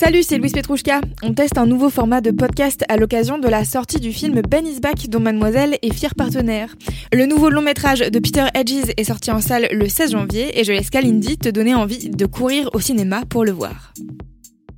Salut, c'est Louise Petrouchka. On teste un nouveau format de podcast à l'occasion de la sortie du film Ben is Back dont Mademoiselle est fière partenaire. Le nouveau long métrage de Peter Hedges est sorti en salle le 16 janvier et je laisse Kalindi te donner envie de courir au cinéma pour le voir.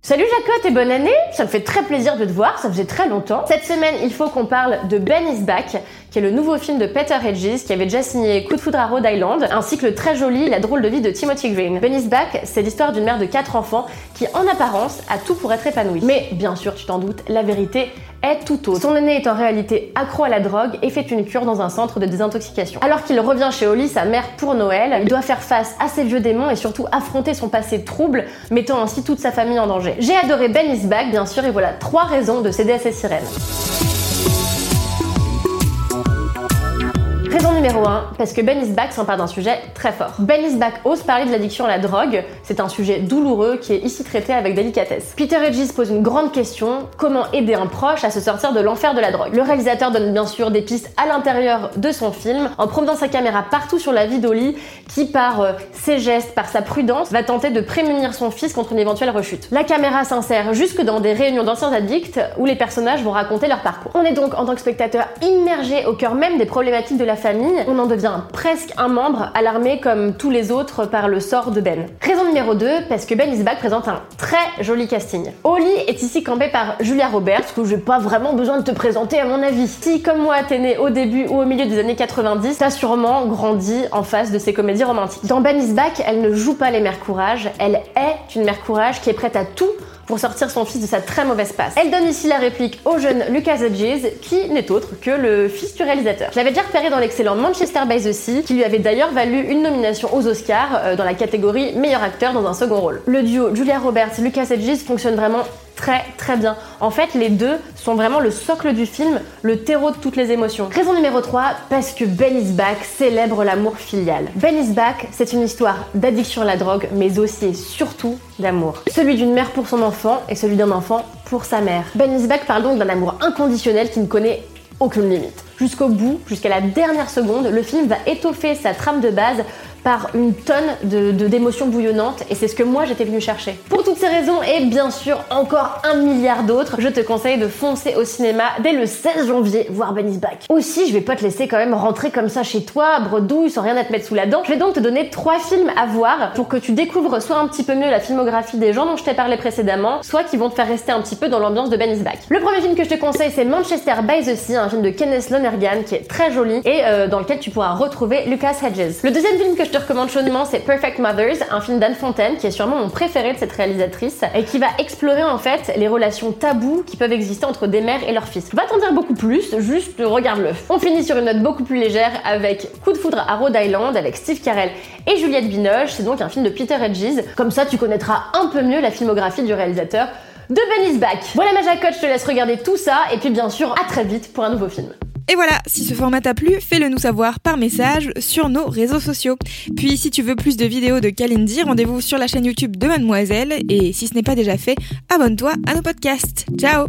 Salut Jacotte et bonne année Ça me fait très plaisir de te voir, ça faisait très longtemps. Cette semaine, il faut qu'on parle de Ben is Back, qui est le nouveau film de Peter Hedges, qui avait déjà signé Coup de foudre à Rhode Island, ainsi que le très joli La drôle de vie de Timothy Green. Is Back, c'est l'histoire d'une mère de quatre enfants qui, en apparence, a tout pour être épanouie. Mais bien sûr, tu t'en doutes, la vérité est tout autre. Son aîné est en réalité accro à la drogue et fait une cure dans un centre de désintoxication. Alors qu'il revient chez Holly, sa mère, pour Noël, il doit faire face à ses vieux démons et surtout affronter son passé trouble, mettant ainsi toute sa famille en danger. J'ai adoré Ben is Back, bien sûr, et voilà trois raisons de céder à ses sirènes. Raison numéro 1, parce que Ben is Back s'empare d'un sujet très fort. Ben is Back ose parler de l'addiction à la drogue, c'est un sujet douloureux qui est ici traité avec délicatesse. Peter Hedges pose une grande question, comment aider un proche à se sortir de l'enfer de la drogue? Le réalisateur donne bien sûr des pistes à l'intérieur de son film, en promenant sa caméra partout sur la vie d'Oli, qui par euh, ses gestes, par sa prudence, va tenter de prémunir son fils contre une éventuelle rechute. La caméra s'insère jusque dans des réunions d'anciens addicts où les personnages vont raconter leur parcours. On est donc en tant que spectateur immergé au cœur même des problématiques de la on en devient presque un membre, alarmé comme tous les autres par le sort de Ben. Raison numéro 2, parce que Ben is Back présente un très joli casting. Holly est ici campée par Julia Roberts, que j'ai pas vraiment besoin de te présenter à mon avis. Si, comme moi, t'es né au début ou au milieu des années 90, t'as sûrement grandi en face de ces comédies romantiques. Dans Ben is Back, elle ne joue pas les mères courage, elle est une mère courage qui est prête à tout pour sortir son fils de sa très mauvaise passe. Elle donne ici la réplique au jeune Lucas Hedges, qui n'est autre que le fils du réalisateur. Je l'avais déjà repéré dans l'excellent Manchester by the Sea, qui lui avait d'ailleurs valu une nomination aux Oscars euh, dans la catégorie meilleur acteur dans un second rôle. Le duo Julia Roberts Lucas Hedges fonctionne vraiment très très bien. En fait, les deux sont vraiment le socle du film, le terreau de toutes les émotions. Raison numéro 3, parce que Ben is Back célèbre l'amour filial. Ben is c'est une histoire d'addiction à la drogue, mais aussi et surtout d'amour. Celui d'une mère pour son enfant et celui d'un enfant pour sa mère. Ben is Back parle donc d'un amour inconditionnel qui ne connaît aucune limite. Jusqu'au bout, jusqu'à la dernière seconde, le film va étoffer sa trame de base par une tonne d'émotions de, bouillonnantes et c'est ce que moi j'étais venue chercher. Pour toutes ces raisons et bien sûr encore un milliard d'autres, je te conseille de foncer au cinéma dès le 16 janvier voir Ben is Back. Aussi, je vais pas te laisser quand même rentrer comme ça chez toi, bredouille, sans rien à te mettre sous la dent. Je vais donc te donner trois films à voir pour que tu découvres soit un petit peu mieux la filmographie des gens dont je t'ai parlé précédemment, soit qui vont te faire rester un petit peu dans l'ambiance de Ben is Back. Le premier film que je te conseille c'est Manchester by the Sea, un film de Kenneth Lonergan qui est très joli et euh, dans lequel tu pourras retrouver Lucas Hedges. Le deuxième film que je te recommande chaudement, c'est Perfect Mothers, un film d'Anne Fontaine qui est sûrement mon préféré de cette réalisatrice et qui va explorer en fait les relations taboues qui peuvent exister entre des mères et leurs fils. Va t'en dire beaucoup plus, juste regarde-le. On finit sur une note beaucoup plus légère avec Coup de foudre à Rhode Island avec Steve Carell et Juliette Binoche. C'est donc un film de Peter Hedges. Comme ça, tu connaîtras un peu mieux la filmographie du réalisateur de is Back. Voilà ma jacotte, je te laisse regarder tout ça et puis bien sûr à très vite pour un nouveau film. Et voilà, si ce format t'a plu, fais-le nous savoir par message sur nos réseaux sociaux. Puis si tu veux plus de vidéos de Kalindi, rendez-vous sur la chaîne YouTube de Mademoiselle. Et si ce n'est pas déjà fait, abonne-toi à nos podcasts. Ciao?